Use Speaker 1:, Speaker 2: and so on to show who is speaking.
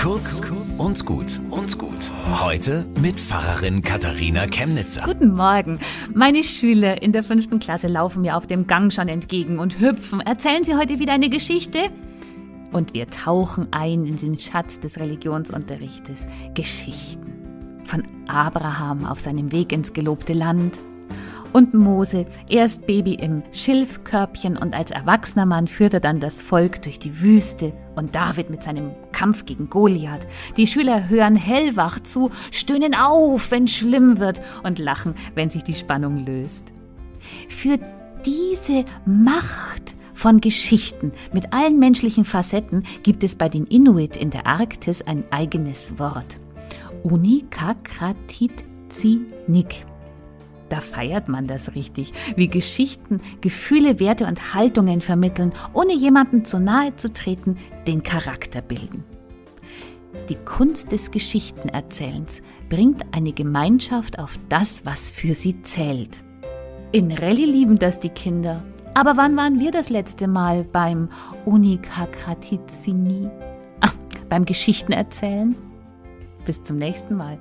Speaker 1: Kurz und gut und gut. Heute mit Pfarrerin Katharina Chemnitzer.
Speaker 2: Guten Morgen. Meine Schüler in der fünften Klasse laufen mir auf dem Gang schon entgegen und hüpfen. Erzählen Sie heute wieder eine Geschichte? Und wir tauchen ein in den Schatz des Religionsunterrichtes. Geschichten. Von Abraham auf seinem Weg ins gelobte Land und Mose, erst Baby im Schilfkörbchen und als erwachsener Mann führt er dann das Volk durch die Wüste und David mit seinem Kampf gegen Goliath. Die Schüler hören hellwach zu, stöhnen auf, wenn schlimm wird und lachen, wenn sich die Spannung löst. Für diese Macht von Geschichten mit allen menschlichen Facetten gibt es bei den Inuit in der Arktis ein eigenes Wort. Unikakratitzinik. Da feiert man das richtig, wie Geschichten Gefühle, Werte und Haltungen vermitteln, ohne jemandem zu nahe zu treten, den Charakter bilden. Die Kunst des Geschichtenerzählens bringt eine Gemeinschaft auf das, was für sie zählt. In Rallye lieben das die Kinder. Aber wann waren wir das letzte Mal beim Unikakratizini? Ah, beim Geschichtenerzählen? Bis zum nächsten Mal.